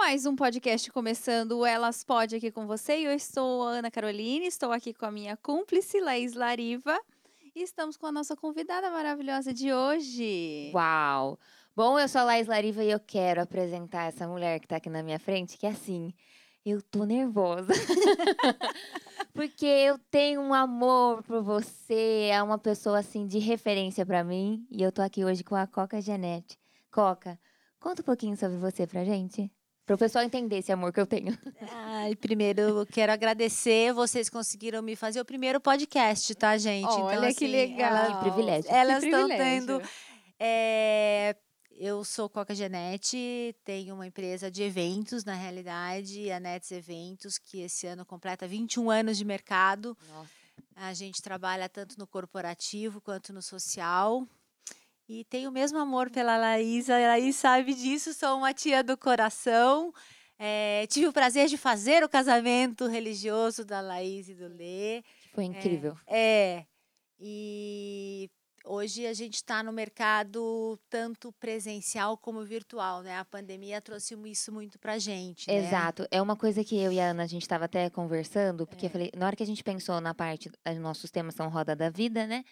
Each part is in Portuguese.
Mais um podcast começando, Elas Pode aqui com você. Eu estou a Ana Caroline, estou aqui com a minha cúmplice, Laís Lariva. E estamos com a nossa convidada maravilhosa de hoje. Uau! Bom, eu sou a Laís Lariva e eu quero apresentar essa mulher que tá aqui na minha frente, que é assim, eu tô nervosa. Porque eu tenho um amor por você, é uma pessoa assim de referência para mim, e eu tô aqui hoje com a Coca Genete. Coca, conta um pouquinho sobre você pra gente. Para o pessoal entender esse amor que eu tenho. Ai, primeiro eu quero agradecer. Vocês conseguiram me fazer o primeiro podcast, tá, gente? Olha então, assim, que legal. Elas, que privilégio. Elas estão tendo. É, eu sou Coca Genete, tenho uma empresa de eventos, na realidade, a Nets Eventos, que esse ano completa 21 anos de mercado. Nossa. A gente trabalha tanto no corporativo quanto no social. E tenho o mesmo amor pela Laís, a Laís sabe disso, sou uma tia do coração. É, tive o prazer de fazer o casamento religioso da Laís e do Lê. Foi incrível. É, é e hoje a gente está no mercado tanto presencial como virtual, né? A pandemia trouxe isso muito para gente. Né? Exato. É uma coisa que eu e a Ana a gente estava até conversando, porque é. eu falei, na hora que a gente pensou na parte, nossos temas são roda da vida, né?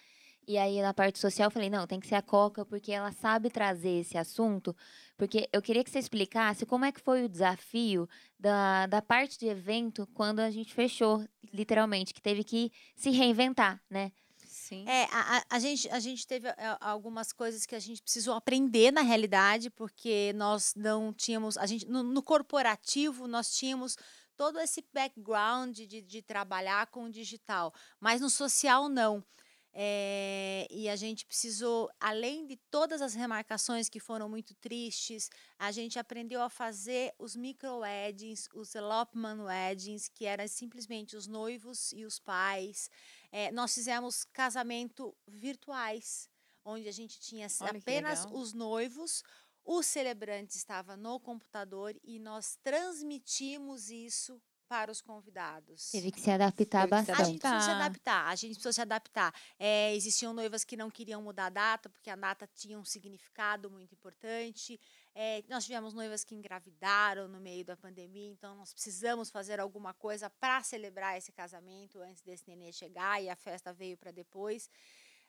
E aí, na parte social, eu falei, não, tem que ser a Coca, porque ela sabe trazer esse assunto. Porque eu queria que você explicasse como é que foi o desafio da, da parte de evento quando a gente fechou, literalmente, que teve que se reinventar, né? Sim. É, a, a, gente, a gente teve é, algumas coisas que a gente precisou aprender na realidade, porque nós não tínhamos. A gente, no, no corporativo, nós tínhamos todo esse background de, de trabalhar com o digital, mas no social não. É, e a gente precisou, além de todas as remarcações que foram muito tristes, a gente aprendeu a fazer os micro-weddings, os elopement weddings, que eram simplesmente os noivos e os pais. É, nós fizemos casamento virtuais, onde a gente tinha Olha apenas os noivos, o celebrante estava no computador e nós transmitimos isso para os convidados. Teve que se adaptar Teve bastante. A gente precisou se adaptar, a gente precisou se adaptar. É, existiam noivas que não queriam mudar a data, porque a data tinha um significado muito importante. É, nós tivemos noivas que engravidaram no meio da pandemia, então nós precisamos fazer alguma coisa para celebrar esse casamento antes desse nenê chegar, e a festa veio para depois.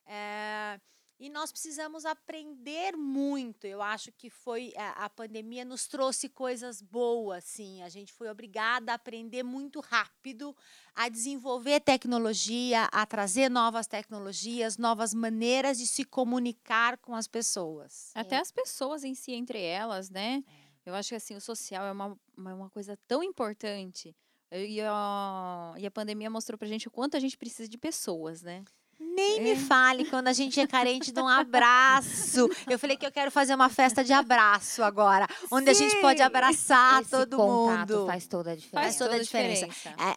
É, e nós precisamos aprender muito. Eu acho que foi a, a, pandemia nos trouxe coisas boas, sim. A gente foi obrigada a aprender muito rápido, a desenvolver tecnologia, a trazer novas tecnologias, novas maneiras de se comunicar com as pessoas. Até é. as pessoas em si, entre elas, né? É. Eu acho que assim, o social é uma, uma coisa tão importante. E a, e a pandemia mostrou pra gente o quanto a gente precisa de pessoas, né? Nem é. me fale quando a gente é carente de um abraço. Eu falei que eu quero fazer uma festa de abraço agora, onde Sim. a gente pode abraçar Esse todo mundo. Faz toda a diferença. Faz toda a diferença.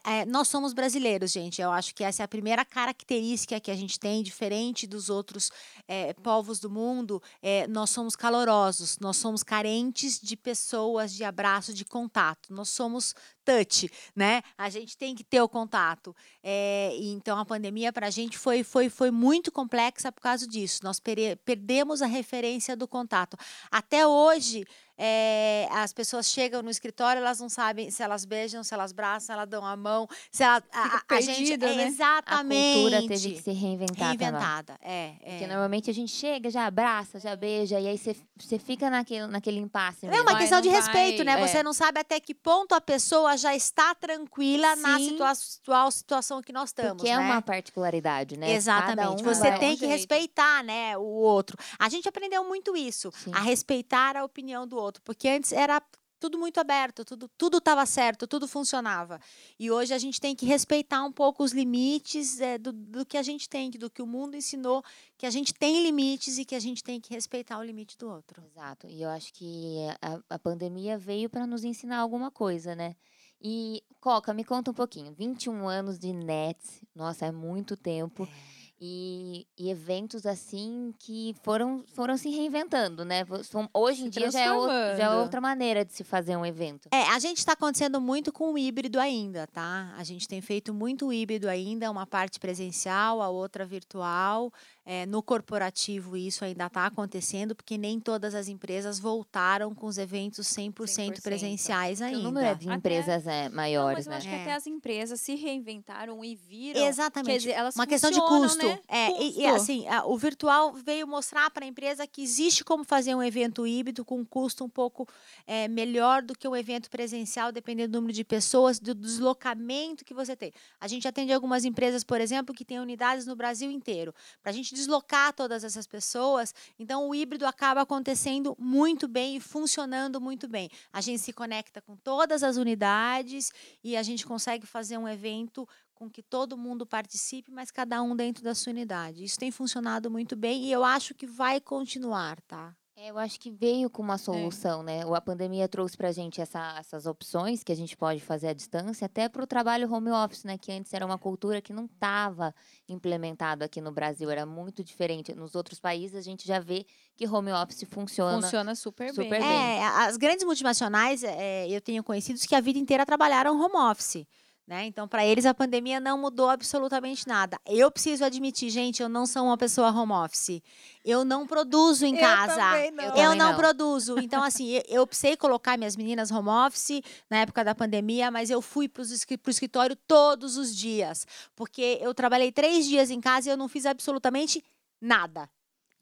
É, é, nós somos brasileiros, gente. Eu acho que essa é a primeira característica que a gente tem, diferente dos outros é, povos do mundo. É, nós somos calorosos, nós somos carentes de pessoas, de abraço, de contato. Nós somos touch, né? A gente tem que ter o contato. É, então a pandemia para a gente foi, foi, foi muito complexa por causa disso. Nós perdemos a referência do contato. Até hoje, é, as pessoas chegam no escritório, elas não sabem se elas beijam, se elas abraçam, se elas dão a mão, se ela, a, a, gente né? exatamente a cultura teve que ser reinventada. Reinventada, é, é. Porque normalmente a gente chega, já abraça, já beija e aí você fica naquele, naquele impasse. Mesmo. É uma vai, questão de vai, respeito, né? É. Você não sabe até que ponto a pessoa já está tranquila Sim. na situa atual situação que nós estamos. Porque é né? é uma particularidade, né? Exatamente. Um Você tem um que jeito. respeitar, né, o outro. A gente aprendeu muito isso, Sim. a respeitar a opinião do outro outro, porque antes era tudo muito aberto, tudo tudo estava certo, tudo funcionava. E hoje a gente tem que respeitar um pouco os limites é, do, do que a gente tem, do que o mundo ensinou, que a gente tem limites e que a gente tem que respeitar o limite do outro. Exato. E eu acho que a, a pandemia veio para nos ensinar alguma coisa, né? E, Coca, me conta um pouquinho. 21 anos de Nets, nossa, é muito tempo. É. E, e, eventos assim que foram, foram se reinventando, né? Hoje em se dia já é, o, já é, outra maneira de se fazer um evento. É, a gente está acontecendo muito com o híbrido ainda, tá? A gente tem feito muito híbrido ainda, uma parte presencial, a outra virtual. É, no corporativo isso ainda está acontecendo, porque nem todas as empresas voltaram com os eventos 100%, 100%. presenciais O ainda. número de Até- empresas é Não, maiores, mas eu né? acho que É. até as empresas se reinventaram e viram. Quer Exatamente. dizer, elas Uma questão de custo. Né? É, e- e, Custo. assim, a- o virtual veio mostrar para a empresa que existe como fazer um evento híbrido com um custo um pouco é, melhor do que um evento presencial, dependendo do número de pessoas, do deslocamento que você tem. A gente atende algumas empresas, por exemplo, que têm unidades no Brasil inteiro. Para a gente deslocar todas essas pessoas, então o híbrido acaba acontecendo muito bem e funcionando muito bem. A gente se conecta com todas as unidades e a gente consegue fazer um evento com que todo mundo participe, mas cada um dentro da sua unidade. Isso tem funcionado muito bem e eu acho que vai continuar, tá? É, eu acho que veio com uma solução, né? O- A pandemia trouxe pra gente essa- essas opções que a gente pode fazer à distância, até para o trabalho home office, né? Que antes era uma cultura que não estava implementado aqui no Brasil, era muito diferente. Nos outros países a gente já vê que home office funciona. Funciona super, super bem. bem. É, a- as grandes multinacionais, é, eu tenho conhecidos que a vida inteira trabalharam home office. Né? Então, para eles, a pandemia não mudou absolutamente nada. Eu preciso admitir, gente, eu não sou uma pessoa home office. Eu não produzo em casa. não. Eu Eu não, não. produzo. Então, assim, eu, eu precisei colocar minhas meninas home office na época da pandemia, mas eu fui para o escritório todos os dias. Porque eu trabalhei três dias em casa e eu não fiz absolutamente nada.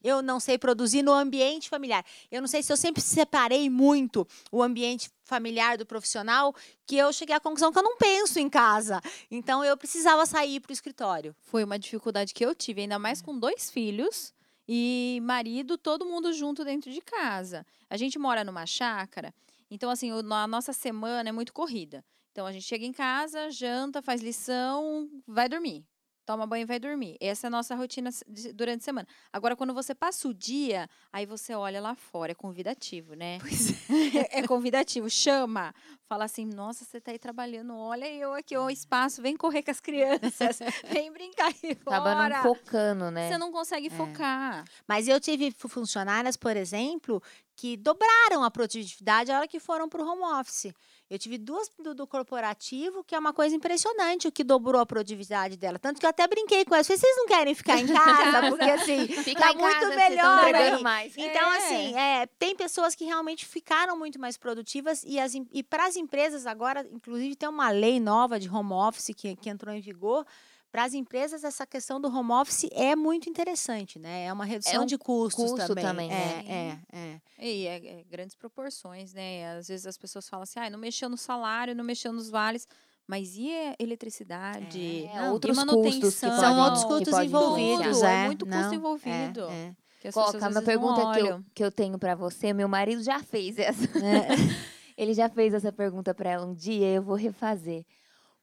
Eu não sei produzir no ambiente familiar. Eu não sei se eu sempre separei muito o ambiente familiar do profissional, que eu cheguei à conclusão que eu não penso em casa. Então, eu precisava sair para o escritório. Foi uma dificuldade que eu tive, ainda mais com dois filhos e marido, todo mundo junto dentro de casa. A gente mora numa chácara, então assim, a nossa semana é muito corrida. Então a gente chega em casa, janta, faz lição, vai dormir. Toma banho e vai dormir. Essa é a nossa rotina durante a semana. Agora, quando você passa o dia, aí você olha lá fora, é convidativo, né? é. é convidativo, chama. Fala assim, nossa, você tá aí trabalhando, olha eu aqui, o espaço, vem correr com as crianças, vem brincar aí fora. não focando, né? Você não consegue focar. Mas eu tive fu- funcionárias, por exemplo, que dobraram a produtividade a hora que foram para o home office. Eu tive duas do, do corporativo, que é uma coisa impressionante, o que dobrou a produtividade dela. Tanto que eu até brinquei com elas. Falei, vocês não querem ficar em casa? Porque assim, Fica tá muito casa, melhor aí. mais. Então, É. assim, é, tem pessoas que realmente ficaram muito mais produtivas e, as e para as empresas agora, inclusive, tem uma lei nova de home office que, que entrou em vigor. Para as empresas, essa questão do home office é muito interessante, né? É uma redução um de custos custo também. também, né? é, é, é. E é, é grandes proporções, né? Às vezes as pessoas falam assim, ah, não mexeu no salário, não mexeu nos vales. Mas e a eletricidade? É, Não, outros e custos que manutenção? São podem- outros custos podem envolvidos, influenciar. é. É muito custo Não, envolvido. É, é. Que as Coca, uma pergunta que eu, que eu tenho pra você, meu marido já fez essa. É. Ele já fez essa pergunta pra ela um dia, eu vou refazer.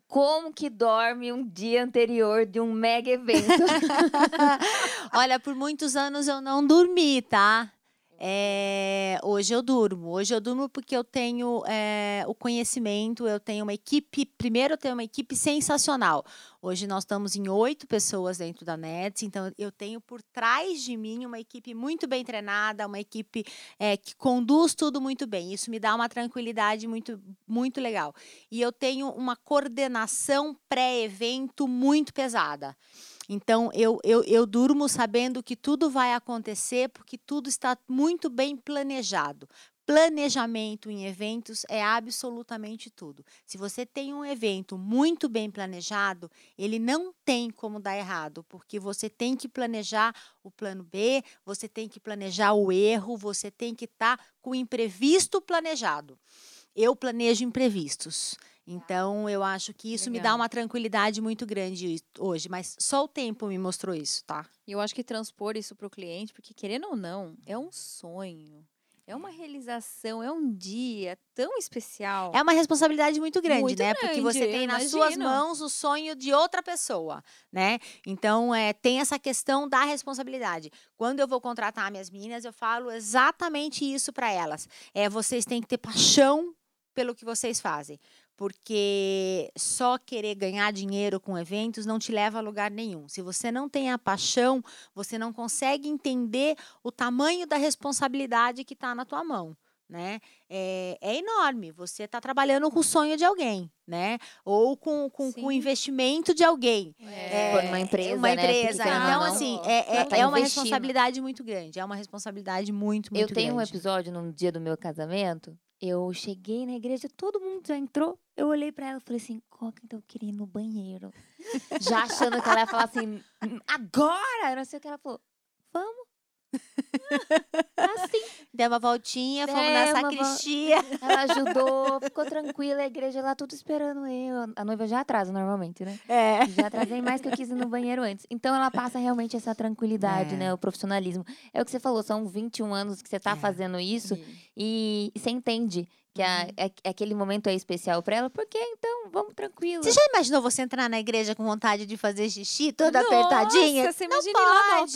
Como que dorme um dia anterior de um mega evento? Olha, por muitos anos eu não dormi, tá? É, hoje eu durmo. Hoje eu durmo porque eu tenho é, o conhecimento, eu tenho uma equipe. Primeiro, eu tenho uma equipe sensacional. Hoje nós estamos em oito pessoas dentro da Nets, então eu tenho por trás de mim uma equipe muito bem treinada, uma equipe é, que conduz tudo muito bem. Isso me dá uma tranquilidade muito, muito legal. E eu tenho uma coordenação pré-evento muito pesada. Então, eu, eu, eu durmo sabendo que tudo vai acontecer porque tudo está muito bem planejado. Planejamento em eventos é absolutamente tudo. Se você tem um evento muito bem planejado, ele não tem como dar errado, porque você tem que planejar o plano B, você tem que planejar o erro, você tem que estar com o imprevisto planejado. Eu planejo imprevistos. Então, eu acho que isso me dá Legal. uma tranquilidade muito grande hoje, mas só o tempo me mostrou isso, tá? E eu acho que transpor isso para o cliente, porque querendo ou não, é um sonho. É uma realização, é um dia tão especial. É uma responsabilidade muito grande, Muito né? Porque você grande, tem nas suas mãos o sonho de outra pessoa, né? Então, é, tem essa questão da responsabilidade. Quando eu vou contratar minhas meninas, eu falo exatamente isso para elas. É, vocês têm que ter paixão pelo que vocês fazem. Porque só querer ganhar dinheiro com eventos não te leva a lugar nenhum. Se você não tem a paixão, você não consegue entender o tamanho da responsabilidade que está na tua mão. né? É, é enorme. Você está trabalhando com o sonho de alguém, né? Ou com, com, com o investimento de alguém. É. For numa empresa, uma né? Empresa. ou Então, não, assim, é, é, tá é uma responsabilidade muito grande. É uma responsabilidade muito, muito Eu tenho um grande. episódio no dia do meu casamento. Eu cheguei na igreja, todo mundo já entrou. Eu olhei pra ela e falei assim: Coca, então eu queria ir no banheiro. já achando que ela ia falar assim: "Hum, agora! Eu não sei o que ela falou. Vamos. assim. Deu uma voltinha, fomos É, na sacristia. Ela ajudou, ficou tranquila, a igreja lá tudo esperando eu. A noiva já atrasa normalmente, né? É. Já atrasei mais que eu quis ir no banheiro antes. Então ela passa realmente essa tranquilidade, É. né? O profissionalismo. É o que você falou, são 21 anos que você tá É. fazendo isso e, e você entende que a- Uhum. é- aquele momento é especial pra ela, porque então vamos tranquilo. Você já imaginou você entrar na igreja com vontade de fazer xixi toda apertadinha? Nossa, você Não pode.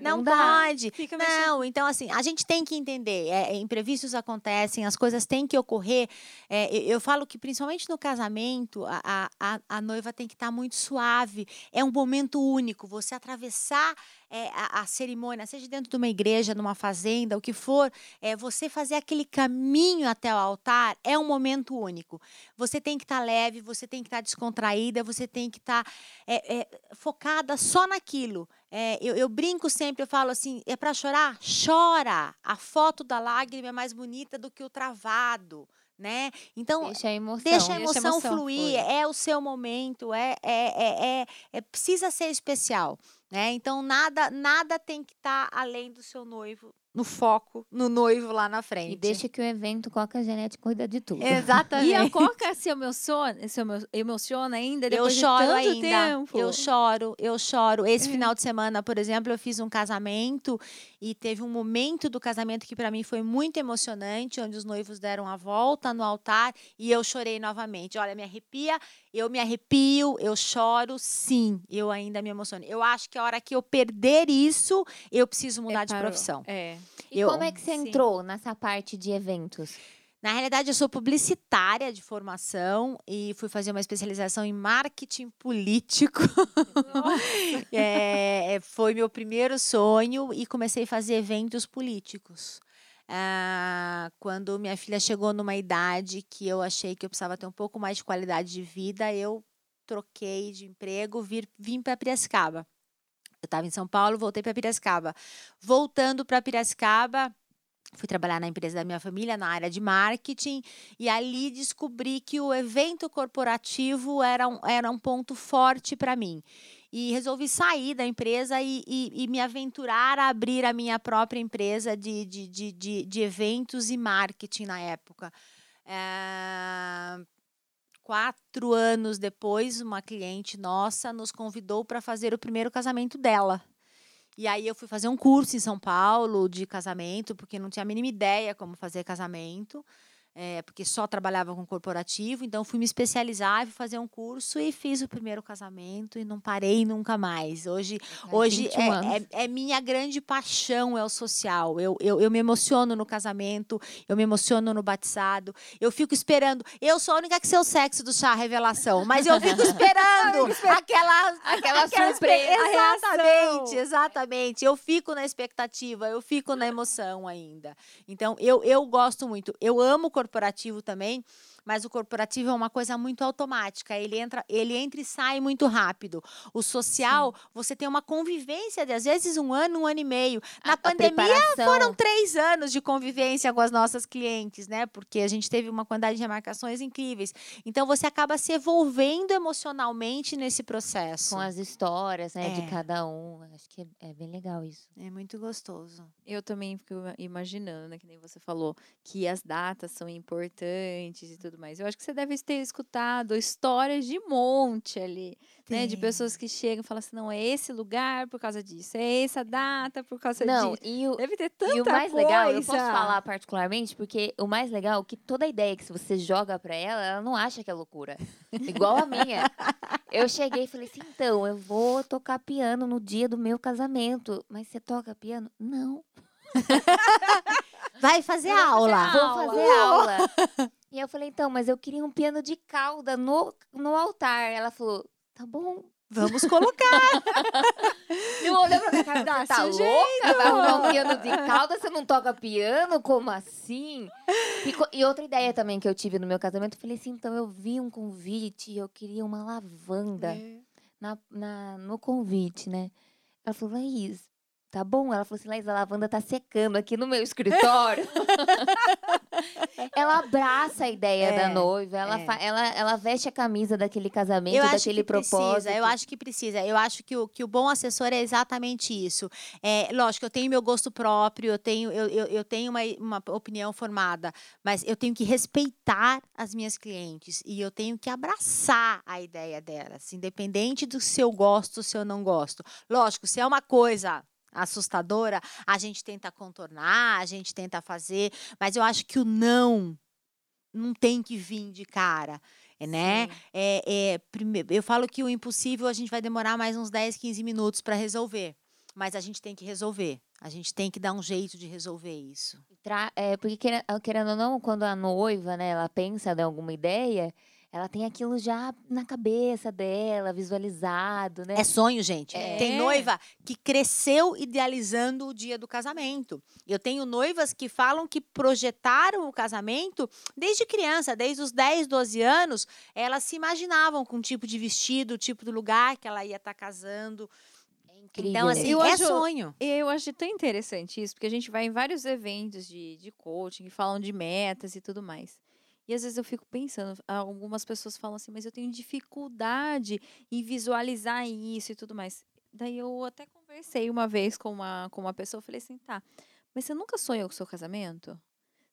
Não, Não pode. Fica mexendo. Não, então assim, a gente tem que entender. é, imprevistos acontecem, as coisas têm que ocorrer. É, eu, eu falo que, principalmente no casamento, a, a, a- a noiva tem que estar muito suave. É um momento único. Você atravessar é, a, a cerimônia, seja dentro de uma igreja, numa fazenda, o que for, é, você fazer aquele caminho até o altar é um momento único. Você tem que estar leve, você tem que estar descontraída, você tem que estar é, é, focada só naquilo. É, eu, eu brinco sempre, eu falo assim: é para chorar? Chora! A foto da lágrima é mais bonita do que o travado. Né? Então, Deixa a emoção. Deixa a Deixa a emoção, emoção fluir, é o seu momento, é, é, é, é- é- precisa ser especial, né? Então nada nada tem que estar além do seu noivo, no foco, no noivo lá na frente. E deixa que o evento Coca Genete cuida de tudo. Exatamente. E a Coca se emociona, se emo- emociona ainda eu depois choro de tanto ainda. tempo. Eu choro, eu choro. Esse É. final de semana, por exemplo, eu fiz um casamento e teve um momento do casamento que para mim foi muito emocionante, onde os noivos deram a volta no altar e eu chorei novamente. Olha, me arrepia, eu me arrepio, eu choro, sim, eu ainda me emociono. Eu acho que a hora que eu perder isso, eu preciso mudar É, de profissão. É. E Eu- como é que você sim. entrou nessa parte de eventos? Na realidade, eu sou publicitária de formação e fui fazer uma especialização em marketing político. É, é, foi meu primeiro sonho e comecei a fazer eventos políticos. Ah, quando minha filha chegou numa idade que eu achei que eu precisava ter um pouco mais de qualidade de vida, eu troquei de emprego, vir, vim para Piracicaba. Eu estava em São Paulo, voltei para Piracicaba. Voltando para Piracicaba, fui trabalhar na empresa da minha família, na área de marketing, e ali descobri que o evento corporativo era um, era um ponto forte para mim. E resolvi sair da empresa e, e- e me aventurar a abrir a minha própria empresa de, de, de, de, de eventos e marketing na época. Eh, Quatro anos depois, uma cliente nossa nos convidou para fazer o primeiro casamento dela. E aí eu fui fazer um curso em São Paulo de casamento, porque não tinha a mínima ideia como fazer casamento, é, porque só trabalhava com corporativo. Então fui me especializar, fui fazer um curso e fiz o primeiro casamento e não parei nunca mais. Hoje, hoje 21 é, anos. é, é minha grande paixão, é o social. Eu, eu, eu me emociono no casamento, eu me emociono no batizado. Eu fico esperando. Eu sou a única que sei o sexo do chá revelação, mas eu fico esperando aquela, Aquela espe- surpresa, Exatamente, exatamente. Eu fico na expectativa, eu fico na emoção ainda. Então, eu, eu gosto muito. Eu amo o corporativo também, mas o corporativo é uma coisa muito automática. Ele entra, ele entra e sai muito rápido. O social, você tem uma convivência de às vezes um ano, um ano e meio. Na A- a pandemia preparação. foram três anos de convivência com as nossas clientes, né? Porque a gente teve uma quantidade de remarcações incríveis. Então você acaba se envolvendo emocionalmente nesse processo. Com as histórias, né, É. de cada um. Acho que é, é bem legal isso. É muito gostoso. Eu também fico ima- imaginando, né, que nem você falou, que as datas são importantes e tudo mais. Eu acho que você deve ter escutado histórias de monte ali, né? De pessoas que chegam e falam assim, não, é esse lugar por causa disso, é essa data por causa Não, disso. e o, Deve ter tanta e o mais legal, eu posso coisa. falar particularmente, porque o mais legal é que toda ideia que você joga pra ela, ela não acha que é loucura. Igual a minha. Eu cheguei e falei assim, então, eu vou tocar piano no dia do meu casamento. Mas você toca piano? Não. Vai fazer Vai fazer aula. Vou Aula. fazer aula. E eu falei, então, mas eu queria um piano de cauda no, no altar. Ela falou, tá bom, Vamos colocar. Não olhou pra minha cara, tá um louca? Vai arrumar um piano de cauda, você não toca piano? Como assim? E, e outra ideia também que eu tive no meu casamento, eu falei assim, então eu vi um convite e eu queria uma lavanda na, na- no convite, né? Ela falou, Laís, tá bom? Ela falou assim, Laís, a lavanda tá secando aqui no meu escritório. ela abraça a ideia É, da noiva, ela, é. fa- ela, ela veste a camisa daquele casamento, Eu acho daquele que propósito. precisa, eu acho que precisa. Eu acho que o, que o bom assessor é exatamente isso. É, lógico, eu tenho meu gosto próprio, eu tenho, eu, eu, eu tenho uma, uma opinião formada, mas eu tenho que respeitar as minhas clientes e eu tenho que abraçar a ideia delas, independente do se eu gosto, se eu não gosto. Lógico, se é uma coisa assustadora, a gente tenta contornar, a gente tenta fazer, mas eu acho que o não não tem que vir de cara, né? É, é, prime- eu falo que o impossível a gente vai demorar mais uns 10, 15 minutos para resolver. Mas a gente tem que resolver. A gente tem que dar um jeito de resolver isso. É, porque, querendo, querendo ou não, quando a noiva, né, ela pensa em alguma ideia, ela tem aquilo já na cabeça dela, visualizado, né? É sonho, gente. É. Tem noiva que cresceu idealizando o dia do casamento. Eu tenho noivas que falam que projetaram o casamento desde criança, desde os 10, 12 anos, elas se imaginavam com o tipo de vestido, o tipo de lugar que ela ia estar casando. É incrível. Então, assim, Eu é acho- sonho. Eu acho tão interessante isso, porque a gente vai em vários eventos de, de coaching que falam de metas e tudo mais. E às vezes eu fico pensando, algumas pessoas falam assim, mas eu tenho dificuldade em visualizar isso e tudo mais. Daí eu até conversei uma vez com uma, com uma pessoa, falei assim, tá, mas você nunca sonhou com o seu casamento?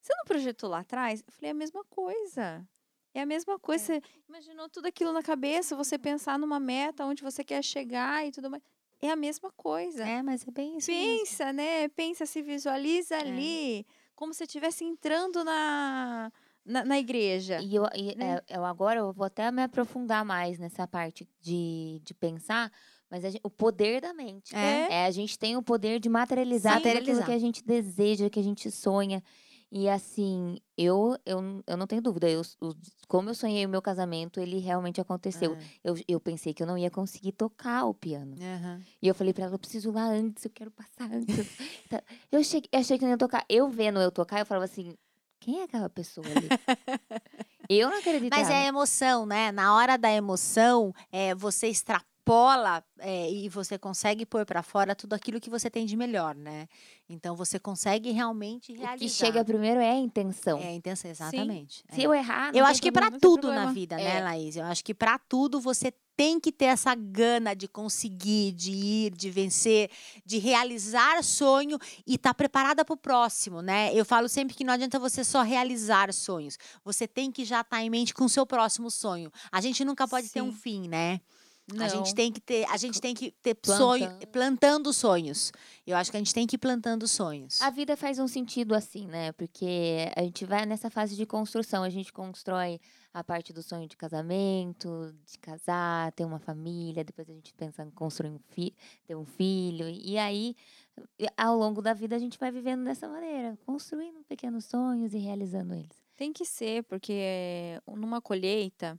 Você não projetou lá atrás? Eu falei, é a mesma coisa. É a mesma coisa. Você imaginou tudo aquilo na cabeça, você pensar numa meta, onde você quer chegar e tudo mais. É a mesma coisa. É, mas é bem isso. mesmo. Pensa, né? Pensa, se visualiza ali, como se estivesse entrando na, na, na igreja. E eu, e, né? é, eu agora eu vou até me aprofundar mais nessa parte de, de pensar, mas a gen- o poder da mente. É. É, a gente tem o poder de materializar Sim. tudo aquilo Materializar. que a gente deseja, que a gente sonha. E assim, eu, eu, eu não tenho dúvida, eu, o- como eu sonhei o meu casamento, ele realmente aconteceu. Eu, eu pensei que eu não ia conseguir tocar o piano. Aham. E eu falei pra ela, eu preciso ir lá antes, eu quero passar antes. Tá, eu achei, eu achei que não ia tocar. Eu vendo eu tocar, eu falava assim, quem é aquela pessoa ali? eu não acreditava. Mas é emoção, né? Na hora da emoção, é, você extrapola é, e você consegue pôr pra fora tudo aquilo que você tem de melhor, né? Então você consegue realmente realizar. O que chega primeiro é a intenção. É a intenção, exatamente. Se é. eu errar, não Eu acho que tem tudo na vida, É. né, Laís? Eu acho que pra tudo você tem que ter essa gana de conseguir, de ir, de vencer, de realizar sonho e estar preparada para o próximo, né? Eu falo sempre que não adianta você só realizar sonhos. Você tem que já estar em mente com o seu próximo sonho. A gente nunca pode ter um Sim. fim, né? A gente Não. tem que ter, a gente tem que ter Plantando. sonho, plantando sonhos. Eu acho que a gente tem que ir plantando sonhos. A vida faz um sentido assim, né? Porque a gente vai nessa fase de construção. A gente constrói a parte do sonho de casamento, de casar, ter uma família. Depois a gente pensa em construir um fi ter um filho. E aí, ao longo da vida, a gente vai vivendo dessa maneira. Construindo pequenos sonhos e realizando eles. Tem que ser, porque numa colheita,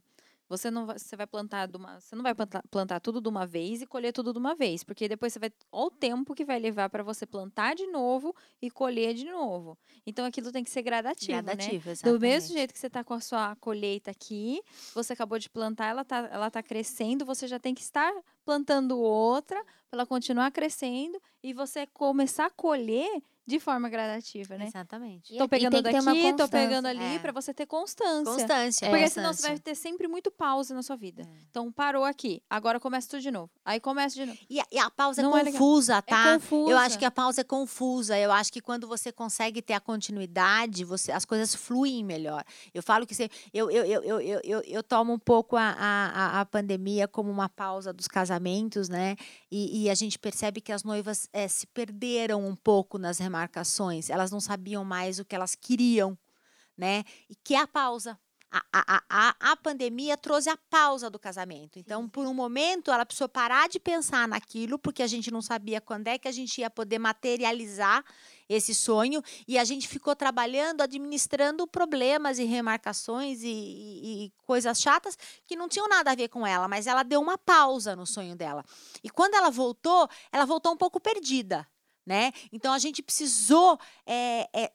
você não vai, você vai plantar de uma, você não vai plantar, plantar tudo de uma vez e colher tudo de uma vez, porque depois você vai, olha o tempo que vai levar para você plantar de novo e colher de novo. Então aquilo tem que ser gradativo, né? Gradativo, Do exatamente. mesmo jeito que você está com a sua colheita aqui, você acabou de plantar, ela está ela tá crescendo, você já tem que estar plantando outra para ela continuar crescendo e você começar a colher de forma gradativa, né? Exatamente. E- Tô e pegando uma daqui, tô pegando constância. ali, É. para você ter constância. Constância. Porque é. senão você vai Constância. ter sempre muito pausa na sua vida. É. Então, parou aqui. Agora começa tudo de novo. Aí começa de novo. E a, e a pausa é Não é confusa, tá? É confusa. Eu acho que a pausa é confusa. Eu acho que quando você consegue ter a continuidade, você, as coisas fluem melhor. Eu falo que você, eu, eu, eu, eu, eu, eu, eu tomo um pouco a, a, a- a pandemia como uma pausa dos casamentos, né? E, e a gente percebe que as noivas eh, se perderam um pouco nas remarcações. Elas não sabiam mais o que elas queriam, né? E que é a pausa. A, a, a, a pandemia trouxe a pausa do casamento. Então, por um momento, ela precisou parar de pensar naquilo, porque a gente não sabia quando é que a gente ia poder materializar esse sonho e a gente ficou trabalhando, administrando problemas e remarcações e, e, e, coisas chatas que não tinham nada a ver com ela, mas ela deu uma pausa no sonho dela. E quando ela voltou, ela voltou um pouco perdida. Né? Então a gente precisou é, é,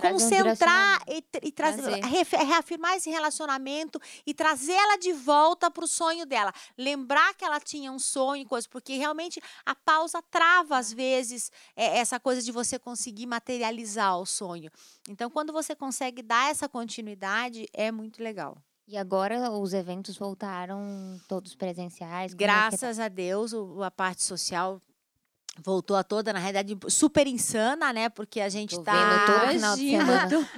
concentrar um e, e trazer, reafirmar esse relacionamento e trazer ela de volta para o sonho dela. Lembrar que ela tinha um sonho, coisa, porque realmente a pausa trava às vezes é, essa coisa de você conseguir materializar o sonho. Então, quando você consegue dar essa continuidade, é muito legal. E agora os eventos voltaram todos presenciais? É tá? Graças é a Deus, o, a parte social voltou a toda, na realidade, super insana, né? Porque a gente está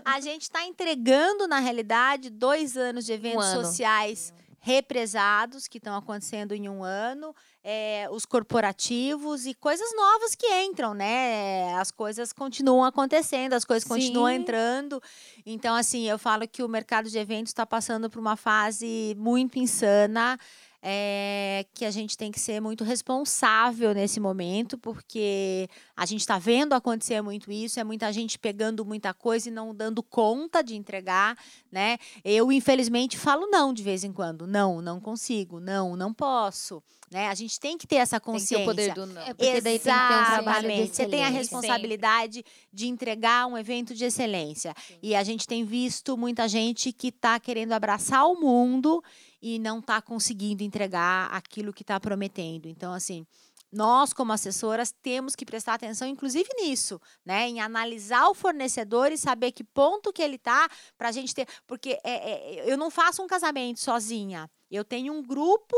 A gente está entregando, na realidade, dois anos de eventos um sociais represados que estão acontecendo em um ano, é, os corporativos e coisas novas que entram, né? As coisas continuam acontecendo, as coisas Sim. continuam entrando. Então, assim, eu falo que o mercado de eventos está passando por uma fase muito insana é, que a gente tem que ser muito responsável nesse momento, porque a gente está vendo acontecer muito isso, é muita gente pegando muita coisa e não dando conta de entregar, né? Eu, infelizmente, falo não de vez em quando. Não, não consigo, não, não posso. Né? A gente tem que ter essa consciência. Tem que ter o poder do não. É porque Exatamente. daí tem que ter um trabalho de Você tem a responsabilidade Sempre. de entregar um evento de excelência. Sim. E a gente tem visto muita gente que está querendo abraçar o mundo e não está conseguindo entregar aquilo que está prometendo. Então, assim, nós, como assessoras, temos que prestar atenção, inclusive nisso, né? Em analisar o fornecedor e saber que ponto que ele está para a gente ter. Porque é, é, eu não faço um casamento sozinha. Eu tenho um grupo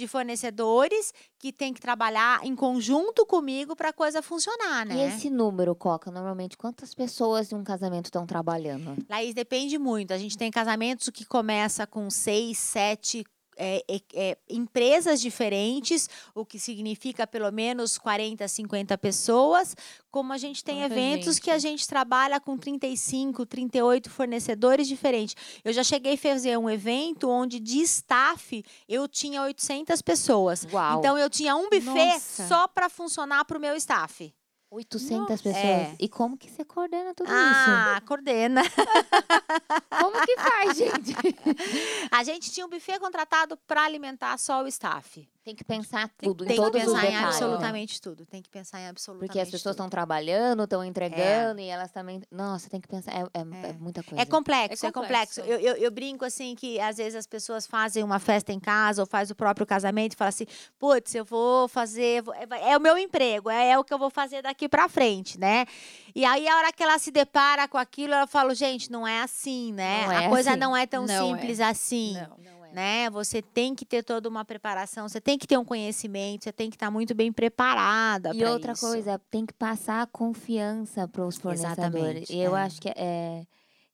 de fornecedores que tem que trabalhar em conjunto comigo para a coisa funcionar, né? E esse número, Coca, normalmente quantas pessoas de um casamento estão trabalhando? Laís, depende muito. A gente tem casamentos que começa com seis, sete, é, é, é, empresas diferentes, o que significa pelo menos 40, 50 pessoas, como a gente tem Muita eventos gente. que a gente trabalha com 35, 38 fornecedores diferentes. Eu já cheguei a fazer um evento onde de staff eu tinha 800 pessoas. Uau. Então eu tinha um buffet Nossa. só para funcionar para o meu staff. 800 Nossa. pessoas. É. E como que você coordena tudo ah, isso? Ah, coordena. como que faz, gente? A gente tinha um buffet contratado para alimentar só o staff. Tem que pensar tudo, tem, em todos que pensar em absolutamente tudo. Tem que pensar em absolutamente Porque as pessoas estão trabalhando, estão entregando é. e elas também. Nossa, tem que pensar. É, é, é. é muita coisa. É complexo, é complexo. É complexo. Eu, eu, eu, brinco assim que às vezes as pessoas fazem uma festa em casa ou faz o próprio casamento e falam assim: putz, eu vou fazer. É, é, o meu emprego, é, é o que eu vou fazer daqui para frente, né? E aí, a hora que ela se depara com aquilo, ela fala: gente, não é assim, né? a coisa assim. não é tão não simples assim. Não, não né? Você tem que ter toda uma preparação, você tem que ter um conhecimento, você tem que estar muito bem preparada. E outra isso. coisa, tem que passar a confiança para os fornecedores. E eu é. acho que é,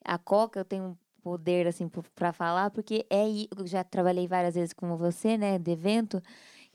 a Coca eu tenho poder assim para falar, porque é eu já trabalhei várias vezes com você, né, de evento,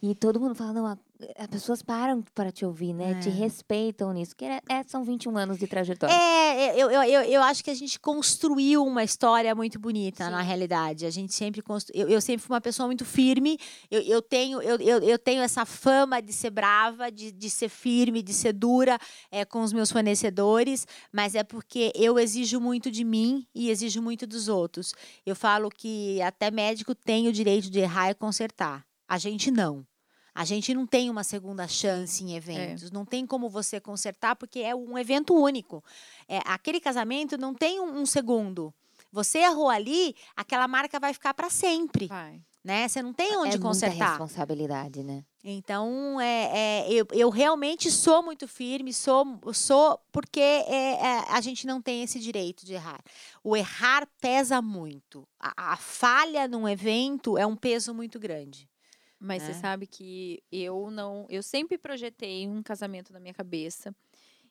e todo mundo fala, não, as pessoas param para te ouvir, né? É. Te respeitam nisso. Que é, é são 21 anos de trajetória. É, eu, eu, eu, eu, acho que a gente construiu uma história muito bonita, Sim. na realidade. A gente sempre constru... eu, eu sempre fui uma pessoa muito firme. Eu, eu, tenho, eu, eu, eu tenho essa fama de ser brava, de, de ser firme, de ser dura é, com os meus fornecedores, mas é porque eu exijo muito de mim e exijo muito dos outros. Eu falo que até médico tem o direito de errar e consertar. A gente não. A gente não tem uma segunda chance em é. eventos, é. não tem como você consertar porque é um evento único. É, aquele casamento não tem um, um segundo. Você errou ali, aquela marca vai ficar para sempre. Vai. Né? Você não tem onde é consertar. Muita responsabilidade, né? Então, é, é eu, eu, realmente sou muito firme, sou, sou porque é, é, a gente não tem esse direito de errar. O errar pesa muito. A, a falha num evento é um peso muito grande. Mas você é. sabe que eu não. Eu sempre projetei um casamento na minha cabeça.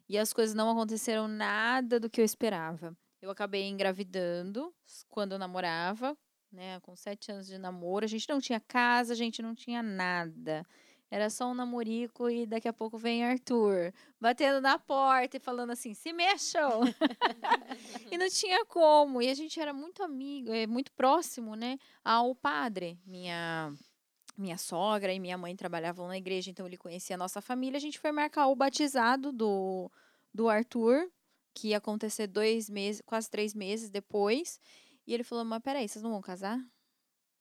E as coisas não aconteceram nada do que eu esperava. Eu acabei engravidando quando eu namorava, né? Com sete anos de namoro. A gente não tinha casa, a gente não tinha nada. Era só um namorico e daqui a pouco vem Arthur batendo na porta e falando assim: se mexam! e não tinha como. E a gente era muito amigo, é, muito próximo, né? Ao padre. Minha, minha sogra e minha mãe trabalhavam na igreja, então ele conhecia a nossa família. A gente foi marcar o batizado do, do Arthur, que ia acontecer dois meses, quase três meses depois. E ele falou: Mas peraí, vocês não vão casar?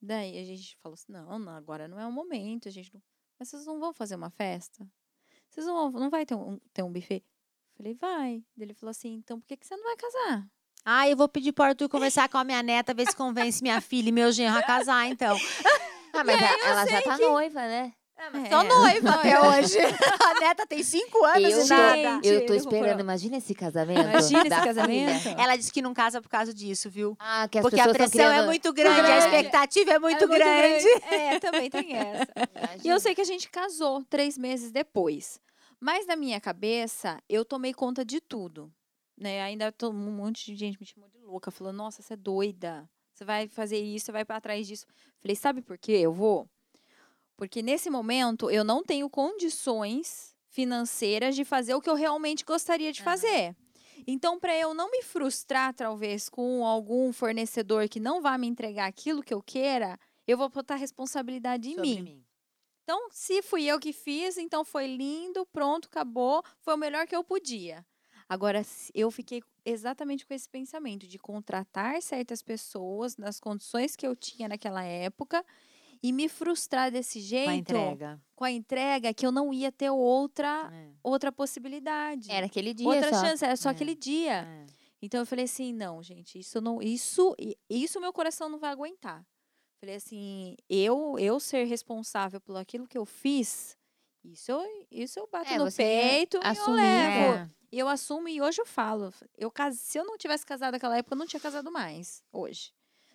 Daí a gente falou assim: Não, não agora não é o momento, a gente não mas vocês não vão fazer uma festa? Vocês não, vão, não vai ter um, ter um buffet? Falei, vai. Ele falou assim, então por que, que você não vai casar? Ah, eu vou pedir pro Arthur conversar com a minha neta, ver se convence minha filha e meu genro a casar, então. Ah, mas ela, ela já tá que... noiva, né? É, Só noiva até hoje. a neta tem cinco anos eu, e nada. Eu tô esperando, imagina esse casamento. Imagina esse casamento. Filha. Ela disse que não casa por causa disso, viu? Ah, que as Porque a pressão criando... é muito grande, ah, a expectativa é muito, é grande. muito grande. É, também tem essa. Imagina. E eu sei que a gente casou três meses depois. Mas na minha cabeça, eu tomei conta de tudo. Né? Ainda tô, um monte de gente me chamou de louca, falou: Nossa, você é doida. Você vai fazer isso, você vai para trás disso. Falei: Sabe por quê? Eu vou porque nesse momento eu não tenho condições financeiras de fazer o que eu realmente gostaria de fazer. Então, para eu não me frustrar, talvez, com algum fornecedor que não vá me entregar aquilo que eu queira, eu vou botar responsabilidade em mim. mim. Então, se fui eu que fiz, então foi lindo, pronto, acabou, foi o melhor que eu podia. Agora, eu fiquei exatamente com esse pensamento de contratar certas pessoas nas condições que eu tinha naquela época e me frustrar desse jeito. Com a entrega. Com a entrega, que eu não ia ter outra, é. outra possibilidade. Era aquele dia. Outra só. chance, era só é. aquele dia. É. Então eu falei assim, não, gente, isso não, isso, isso meu coração não vai aguentar. Falei assim, eu, eu ser responsável pelo aquilo que eu fiz, isso eu, isso eu bato é, no peito e eu levo. É. E eu assumo e hoje eu falo, eu se eu não tivesse casado naquela época, eu não tinha casado mais hoje.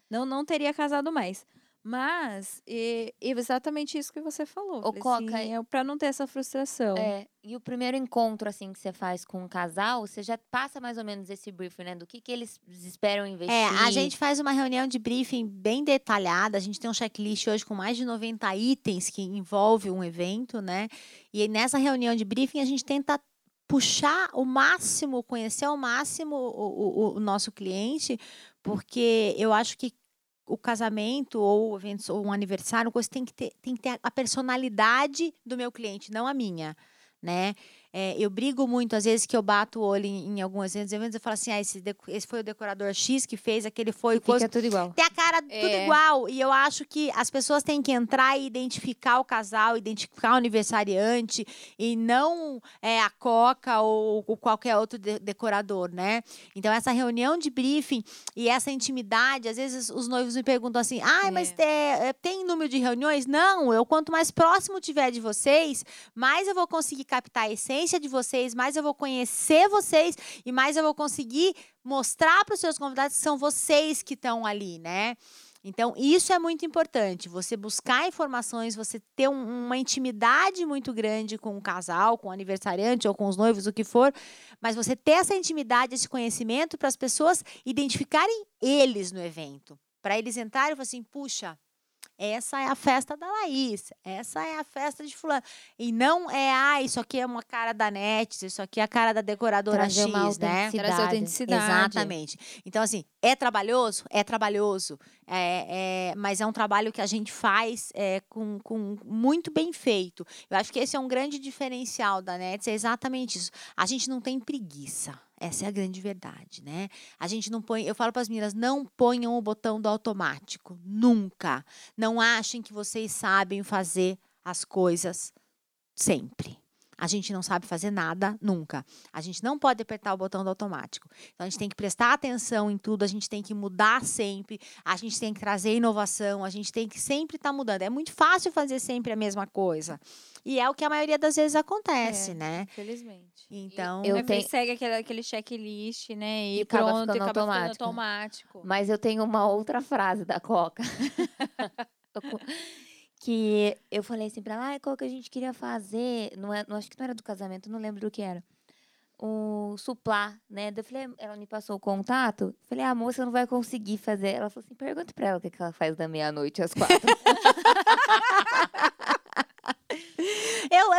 Não, não teria casado mais. Mas, e, exatamente isso que você falou. O Coca, assim, é para não ter essa frustração. É, e o primeiro encontro, assim, que você faz com um casal, você já passa mais ou menos esse briefing, né? Do que, que eles esperam investir. É, a gente faz uma reunião de briefing bem detalhada. A gente tem um checklist hoje com mais de 90 itens que envolve um evento, né? E nessa reunião de briefing, a gente tenta puxar o máximo, conhecer ao máximo o, o, o nosso cliente, porque eu acho que o casamento ou eventos ou um aniversário, coisa tem que ter, tem que ter a personalidade do meu cliente, não a minha, né? É, eu brigo muito, às vezes, que eu bato o olho em, em alguns eventos, eu falo assim, ah, esse, esse foi o decorador X que fez, aquele foi... Fica coisa... tudo igual. Tem a cara é. tudo igual. E eu acho que as pessoas têm que entrar e identificar o casal, identificar o aniversariante, e não é, a Coca ou, ou qualquer outro de decorador, né? Então, essa reunião de briefing e essa intimidade, às vezes os noivos me perguntam assim, ah, é. mas é, tem número de reuniões? Não, eu quanto mais próximo tiver de vocês, mais eu vou conseguir captar a essência de vocês, mais eu vou conhecer vocês e mais eu vou conseguir mostrar para os seus convidados que são vocês que estão ali, né? Então, isso é muito importante. Você buscar informações, você ter um, uma intimidade muito grande com o casal, com o aniversariante ou com os noivos, o que for, mas você ter essa intimidade, esse conhecimento para as pessoas identificarem eles no evento. Para eles entrarem e falar assim: puxa, essa é a festa da Laís, essa é a festa de fulano. E não é, ah, isso aqui é uma cara da NET, isso aqui é a cara da decoradora Trazer X, né? Trazer autenticidade. Exatamente. Então, assim, é trabalhoso? É trabalhoso. É, é, mas é um trabalho que a gente faz é, com, com muito bem feito. Eu acho que esse é um grande diferencial da NET, é exatamente isso. A gente não tem preguiça. Essa é a grande verdade, né? A gente não põe, eu falo para as meninas, não ponham o botão do automático, nunca. Não achem que vocês sabem fazer as coisas sempre. A gente não sabe fazer nada nunca. A gente não pode apertar o botão do automático. Então a gente tem que prestar atenção em tudo, a gente tem que mudar sempre, a gente tem que trazer inovação, a gente tem que sempre estar tá mudando. É muito fácil fazer sempre a mesma coisa. E é o que a maioria das vezes acontece, é, né? Infelizmente. Então, eu tenho... segue aquele, aquele checklist, né? E, e pronto, acaba ficando, automático. automático. Mas eu tenho uma outra frase da Coca. que eu falei assim pra ela, ah, qual que a gente queria fazer? Não, é, não acho que não era do casamento, não lembro do que era. O suplá, né? Eu falei, ela me passou o contato. Eu falei, ah, a moça não vai conseguir fazer. Ela falou assim: pergunta pra ela o que, que ela faz da meia-noite às quatro.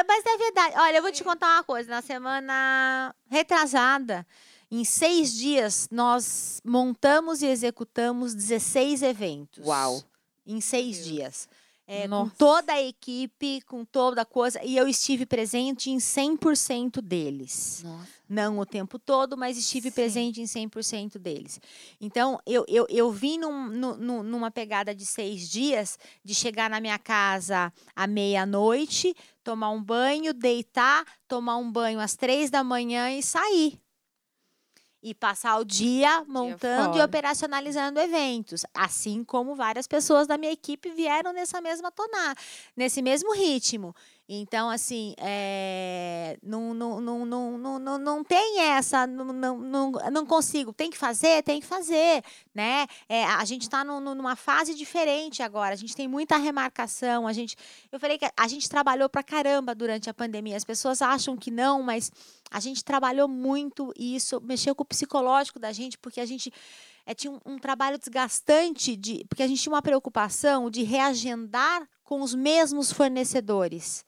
mas é verdade. Olha, eu vou te contar uma coisa. Na semana retrasada, em seis dias, nós montamos e executamos 16 eventos. Uau. Em seis Deus. dias. É, com toda a equipe, com toda a coisa. E eu estive presente em 100% deles. Nossa. Não o tempo todo, mas estive Sim. presente em 100% deles. Então, eu, eu, eu vim num- nu- nu- numa pegada de seis dias, de chegar na minha casa à meia-noite, tomar um banho, deitar, tomar um banho às três da manhã e sair. E passar o dia montando e fora. operacionalizando eventos. Assim como várias pessoas da minha equipe vieram nessa mesma tonar, nesse mesmo ritmo. Então, assim, é, não, não, não, não, não, não, tem essa, não, não, não, consigo. Tem que fazer? Tem que fazer, né? É, a gente está numa fase diferente agora. A gente tem muita remarcação. A gente, eu falei que a gente trabalhou pra caramba durante a pandemia. As pessoas acham que não, mas a gente trabalhou muito isso mexeu com o psicológico da gente, porque a gente é, tinha um, um trabalho desgastante, de, porque a gente tinha uma preocupação de reagendar com os mesmos fornecedores.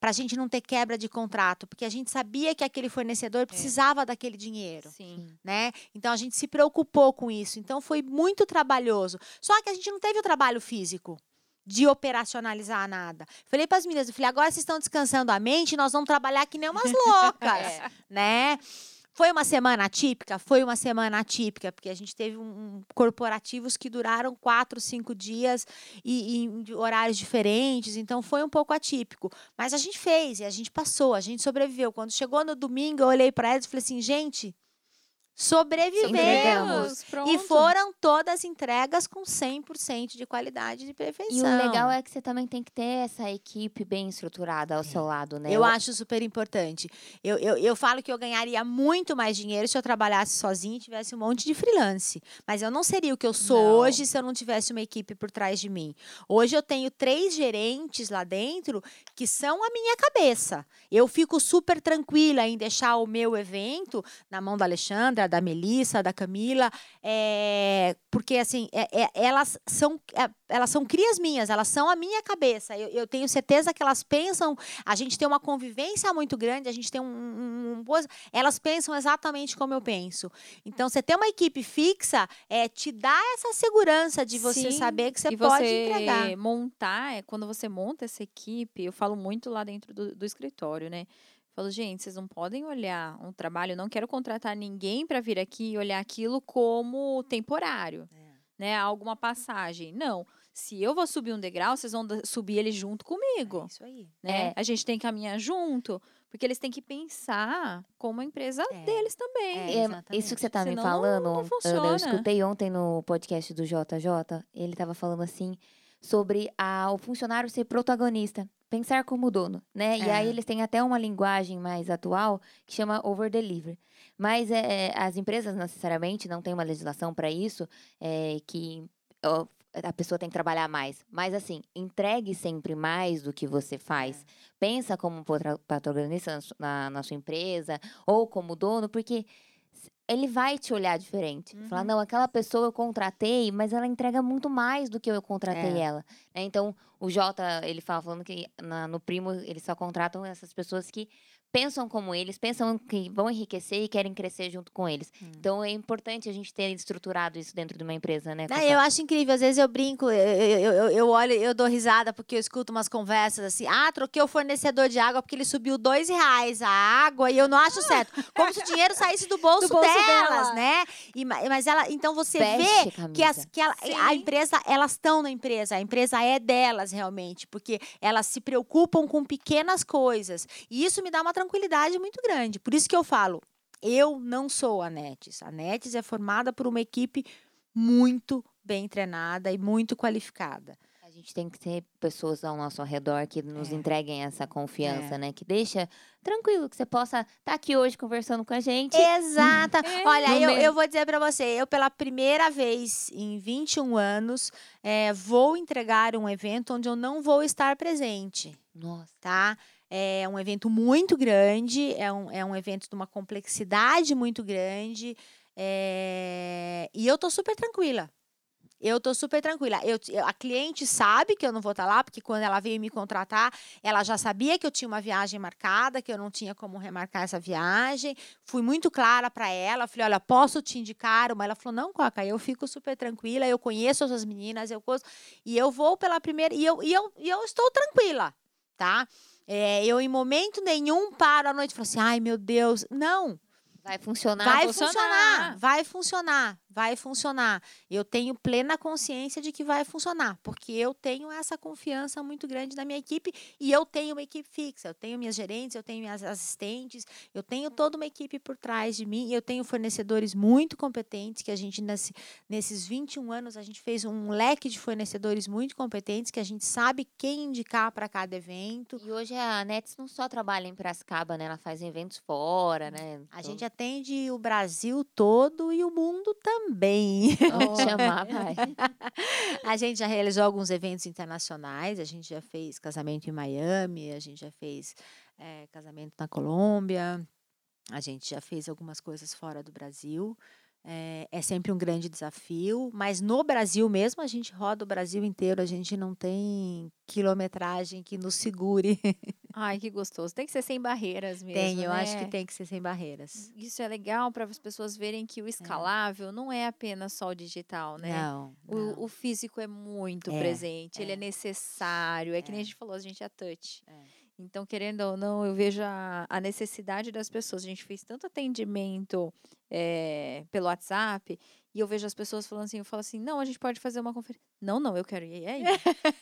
Para a gente não ter quebra de contrato, porque a gente sabia que aquele fornecedor precisava daquele dinheiro Sim. né? Então a gente se preocupou com isso. Então foi muito trabalhoso. Só que a gente não teve o trabalho físico de operacionalizar nada. Falei para as meninas, eu falei, agora vocês estão descansando a mente, nós vamos trabalhar que nem umas loucas, É. né? Foi uma semana atípica? Foi uma semana atípica, porque a gente teve um, um- corporativos que duraram quatro, cinco dias e, e horários diferentes, então foi um pouco atípico. Mas a gente fez e a gente passou, a gente sobreviveu. Quando chegou no domingo, eu olhei para eles e falei assim, gente, sobrevivemos. E foram todas entregas com 100% de qualidade e de perfeição. E o legal é que você também tem que ter essa equipe bem estruturada ao seu lado, né? Eu acho super importante. Eu, eu, eu falo que eu ganharia muito mais dinheiro se eu trabalhasse sozinha e tivesse um monte de freelance. Mas eu não seria o que eu sou Não. hoje se eu não tivesse uma equipe por trás de mim. Hoje eu tenho três gerentes lá dentro que são a minha cabeça. Eu fico super tranquila em deixar o meu evento na mão da Alexandra, da Melissa, da Camila, é, porque assim, é- é- elas são é, elas são crias minhas, elas são a minha cabeça. Eu, eu tenho certeza que elas pensam, a gente tem uma convivência muito grande, a gente tem um, um- um elas pensam exatamente como eu penso. Então, você ter uma equipe fixa é te dá essa segurança de você Sim, saber que você e pode você entregar. montar, é, quando você monta essa equipe, eu falo muito lá dentro do, do escritório, né? Eu Falo, gente, vocês não podem olhar um trabalho, eu não quero contratar ninguém para vir aqui e olhar aquilo como temporário, né? Alguma passagem. Não. Se eu vou subir um degrau, vocês vão subir ele junto É comigo, isso aí. né? É. A gente tem que caminhar junto, porque eles têm que pensar como a empresa É. deles também. É, É, isso que você tá me Senão não- falando, não Ana, eu escutei ontem no podcast do JJ, ele tava falando assim sobre a, o funcionário ser protagonista, pensar como dono, né? E aí É. eles têm até uma linguagem mais atual que chama over deliver. Mas é, as empresas necessariamente não têm uma legislação para isso, é, que ó, a pessoa tem que trabalhar mais. Mas assim, entregue sempre mais do que você faz. Pensa como protagonista na na, sua empresa ou como dono, porque ele vai te olhar diferente. Falar, Uhum. não, aquela pessoa eu contratei, mas ela entrega muito mais do que eu contratei É. ela. né? Então, o Jota, ele fala falando que na- no Primo, eles só contratam essas pessoas que pensam como eles, pensam que vão enriquecer e querem crescer junto com eles. Hum. Então, é importante a gente ter estruturado isso dentro de uma empresa, né? Eu acho incrível, às vezes eu brinco, eu, eu, eu- olho, eu dou risada porque eu escuto umas conversas assim, ah, troquei o fornecedor de água porque ele subiu dois reais a água e eu não acho certo. Como se o dinheiro saísse do bolso, Do bolso delas, dela. né? E, ma- mas ela, então você Veste vê que, as, que ela- a empresa, elas estão na empresa, a empresa é delas realmente, porque elas se preocupam com pequenas coisas. E isso me dá uma tranquilidade muito grande. Por isso que eu falo, eu não sou a Netes. A Netes é formada por uma equipe muito bem treinada e muito qualificada. A gente tem que ter pessoas ao nosso redor que nos É. entreguem essa confiança, É. né? Que deixa tranquilo que você possa estar aqui hoje conversando com a gente. Exata. É. Olha, eu, eu vou dizer para você, eu pela primeira vez em 21 anos eh, vou entregar um evento onde eu não vou estar presente. Nossa. tá? É um evento muito grande, é um, é um evento de uma complexidade muito grande. é, E eu tô super tranquila. Eu tô super tranquila. Eu, a cliente sabe que eu não vou estar lá, porque quando ela veio me contratar, ela já sabia que eu tinha uma viagem marcada, que eu não tinha como remarcar essa viagem. Fui muito clara para ela. Falei, olha, posso te indicar uma? Ela falou, não, Coca, eu fico super tranquila. Eu conheço as meninas, eu conheço, e eu vou pela primeira. E eu, e eu, e eu estou tranquila, tá? É, eu, em momento nenhum, paro à noite e falo assim, ai, meu Deus. Não, Vai funcionar. vai funcionar. funcionar, vai funcionar, vai funcionar. Eu tenho plena consciência de que vai funcionar, porque eu tenho essa confiança muito grande na minha equipe e eu tenho uma equipe fixa. Eu tenho minhas gerentes, eu tenho minhas assistentes, eu tenho toda uma equipe por trás de mim e eu tenho fornecedores muito competentes que a gente nesse, nesses 21 anos a gente fez um leque de fornecedores muito competentes que a gente sabe quem indicar para cada evento. E hoje a Nets não só trabalha em Piracicaba, né? Ela faz eventos fora, né? A gente atende o Brasil todo e o mundo também. Chamar, vai. A gente já realizou alguns eventos internacionais, a gente já fez casamento em Miami, a gente já fez eh, casamento na Colômbia, a gente já fez algumas coisas fora do Brasil. Eh, é sempre um grande desafio, mas no Brasil mesmo, a gente roda o Brasil inteiro, a gente não tem quilometragem que nos segure. Ai, que gostoso. Tem que ser sem barreiras mesmo. tem, eu acho que né? tem que ser sem barreiras. Isso é legal para as pessoas verem que o escalável não é apenas só o digital, né? Não, não. O, o físico é muito É, presente, ele é é. necessário. É que nem É. a gente falou, a gente é touch. É. Então, querendo ou não, eu vejo a, a necessidade das pessoas. A gente fez tanto atendimento eh, pelo WhatsApp e eu vejo as pessoas falando assim, eu falo assim, não, a gente pode fazer uma conferência. Não, não, eu quero ir aí.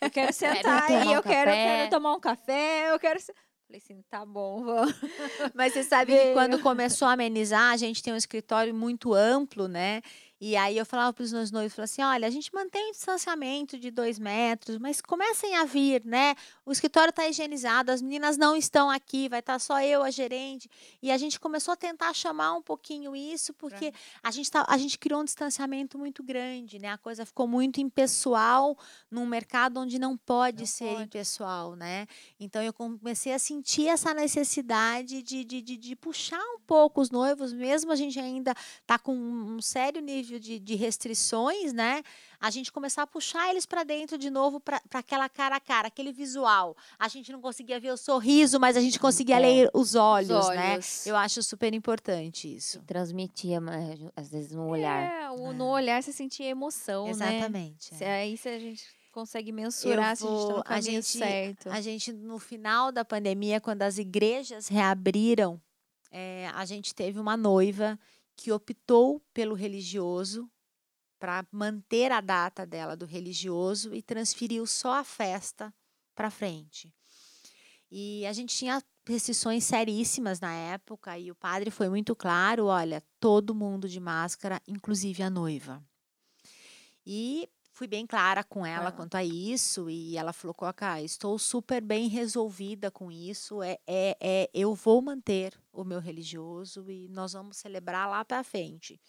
Eu quero sentar um eu quero, eu quero tomar um café, eu quero... Falei assim, tá bom, vamos. Mas você sabe que Veio. quando começou a amenizar, a gente tem um escritório muito amplo, né? E aí eu falava para os meus noivos, falava assim, olha, a gente mantém o distanciamento de dois metros, mas comecem a vir, né? O escritório está higienizado, as meninas não estão aqui, vai estar só eu, a gerente. E a gente começou a tentar chamar um pouquinho isso, porque a gente, tá, a gente criou um distanciamento muito grande, né? A coisa ficou muito impessoal num mercado onde não pode Não ser pode. impessoal, né? Então eu comecei a sentir essa necessidade de, de, de, de puxar um pouco os noivos, mesmo a gente ainda tá com um sério nível de, de restrições, né? A gente começar a puxar eles para dentro de novo, para aquela cara a cara, aquele visual. A gente não conseguia ver o sorriso, mas a gente conseguia É. ler os olhos, né? olhos. Eu acho super importante isso. Transmitia, mas, às vezes, no olhar. É, o- É. no olhar você sentia emoção, né? Exatamente. Se- é. Aí se a gente consegue mensurar se a gente tá vou- no a caminho gente- certo. A gente, no final da pandemia, quando as igrejas reabriram, eh, a gente teve uma noiva que optou pelo religioso para manter a data dela do religioso e transferiu só a festa para frente. E a gente tinha restrições seríssimas na época e o padre foi muito claro, olha, todo mundo de máscara, inclusive a noiva. E fui bem clara com ela quanto a isso e ela falou, Coca, estou super bem resolvida com isso, é, é, é, eu vou manter o meu religioso e nós vamos celebrar lá para frente.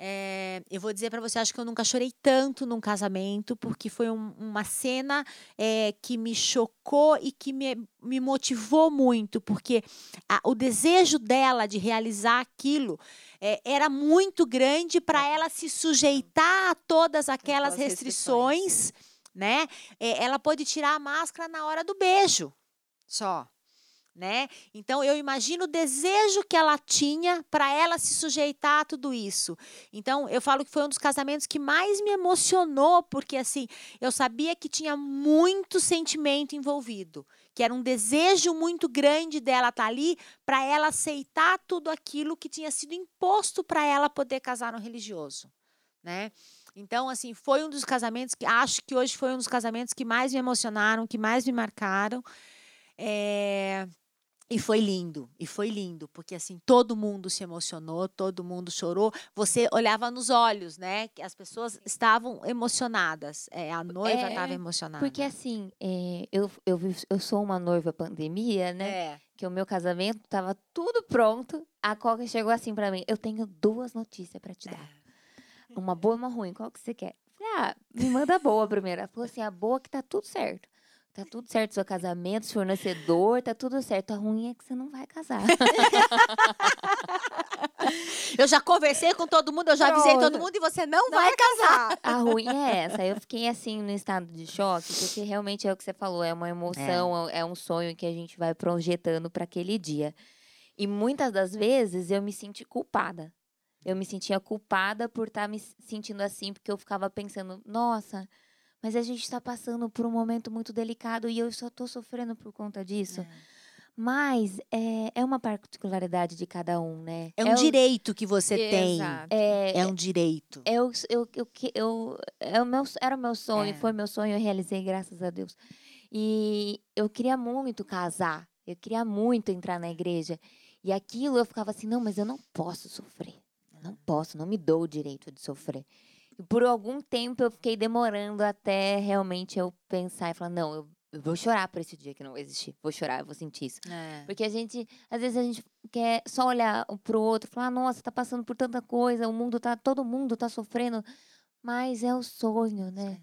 É, eu vou dizer para você, acho que eu nunca chorei tanto num casamento, porque foi um- uma cena é, que me chocou e que me, me motivou muito, porque a- o desejo dela de realizar aquilo é, era muito grande para ela se sujeitar a todas aquelas Aquelas restrições. restrições, né? Ela pôde tirar a máscara na hora do beijo, só. Né? Então eu imagino o desejo que ela tinha para ela se sujeitar a tudo isso. Então eu falo que foi um dos casamentos que mais me emocionou, porque assim, eu sabia que tinha muito sentimento envolvido, que era um desejo muito grande dela estar ali para ela aceitar tudo aquilo que tinha sido imposto para ela poder casar no religioso, né? Então, assim, foi um dos casamentos que acho que hoje foi um dos casamentos que mais me emocionaram, que mais me marcaram. É, E foi lindo, e foi lindo, porque assim, todo mundo se emocionou, todo mundo chorou. Você olhava nos olhos, né? Que as pessoas estavam emocionadas. É, a noiva É, estava emocionada. Porque assim, é, eu, eu, eu sou uma noiva pandemia, né? É. Que o meu casamento tava tudo pronto. A Coca chegou assim pra mim: Eu tenho duas notícias pra te dar. Uma boa e uma ruim. Qual que você quer? Falei, ah, me manda a boa primeiro. Ela falou assim: a boa que tá tudo certo. Tá tudo certo, seu casamento, seu fornecedor, tá tudo certo. A ruim é que você não vai casar. Eu já conversei com todo mundo, eu já avisei todo mundo e você não, vai casar. A ruim é essa. Eu fiquei assim no estado de choque, porque realmente é o que você falou, é uma emoção, é, é um sonho que a gente vai projetando para aquele dia. E muitas das vezes eu me senti culpada. Eu me sentia culpada por estar me sentindo assim, porque eu ficava pensando, nossa, mas a gente está passando por um momento muito delicado e eu só estou sofrendo por conta disso. Mas é, é uma particularidade de cada um, né? É um o- direito que você tem. Exato. É, É um direito. eu, eu, eu, que- eu, é o meu, era o meu sonho, É. foi meu sonho, eu realizei, graças a Deus. E eu queria muito casar, eu queria muito entrar na igreja. E aquilo eu ficava assim, não, mas eu não posso sofrer. Eu não posso, não me dou o direito de sofrer. Por algum tempo eu fiquei demorando até realmente eu pensar e falar, não, eu, eu vou chorar por esse dia que não vai existir. Vou chorar, eu vou sentir isso. É. Porque a gente, às vezes a gente quer só olhar um pro outro e falar, nossa, tá passando por tanta coisa, o mundo tá, todo mundo tá sofrendo. Mas é o sonho, né?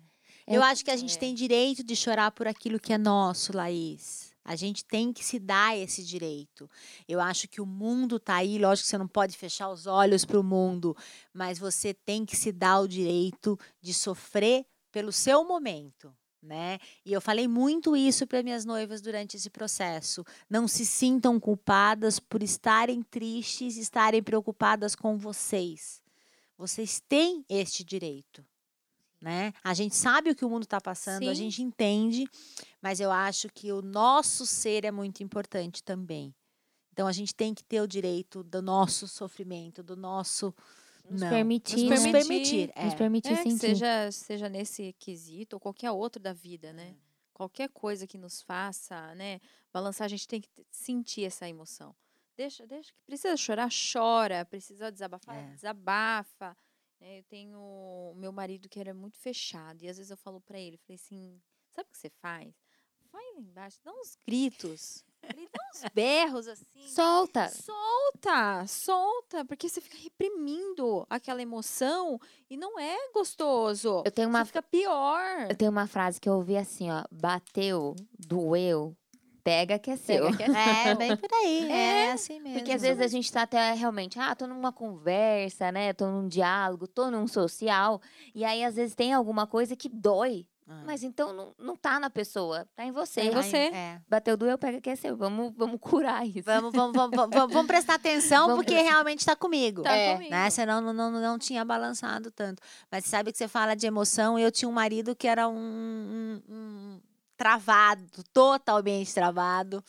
É Eu acho que a gente é. tem direito de chorar por aquilo que é nosso, Laís. A gente tem que se dar esse direito. Eu acho que o mundo tá aí, lógico que você não pode fechar os olhos para o mundo, mas você tem que se dar o direito de sofrer pelo seu momento. Né? E eu falei muito isso para minhas noivas durante esse processo. Não se sintam culpadas por estarem tristes, estarem preocupadas com vocês. Vocês têm este direito né? A gente sabe o que o mundo está passando, a Sim. gente entende, mas eu acho que o nosso ser é muito importante também. Então a gente tem que ter o direito do nosso sofrimento, do nosso Nos não, permitir, nos né? permitir, Nos é. permitir É, que sentir. seja, seja nesse quesito ou qualquer outro da vida, né? É. Qualquer coisa que nos faça, né, balançar, a gente tem que sentir essa emoção. Deixa, deixa que precisa chorar, chora, precisa desabafar, É. desabafa. Né? Eu tenho meu marido que era muito fechado e às vezes eu falo pra ele, falei assim, sabe o que você faz? Vai lá embaixo, dá uns gritos, Falei, dá uns berros assim. Solta. Solta, solta, porque você fica reprimindo aquela emoção e não é gostoso. Eu tenho uma Você fica pior. Eu tenho uma frase que eu ouvi assim, ó. Bateu, doeu, pega que é seu. Que é É, bem por aí, é, assim mesmo. Porque às vezes a gente tá até realmente, ah, tô numa conversa, né? Tô num diálogo, tô num social. E aí, às vezes, tem alguma coisa que dói. Ah. Mas então não, não tá na pessoa, tá em você. É em você. É. Bateu, doeu, pega que é seu. Vamos, vamos curar isso. Vamos, vamos, vamos, vamos, vamos- prestar atenção, Vamos porque prestar- realmente está comigo. Tá É, comigo. né? Senão não, não, não tinha balançado tanto. Mas sabe que você fala de emoção? Eu tinha um marido que era um, um- um travado, totalmente travado.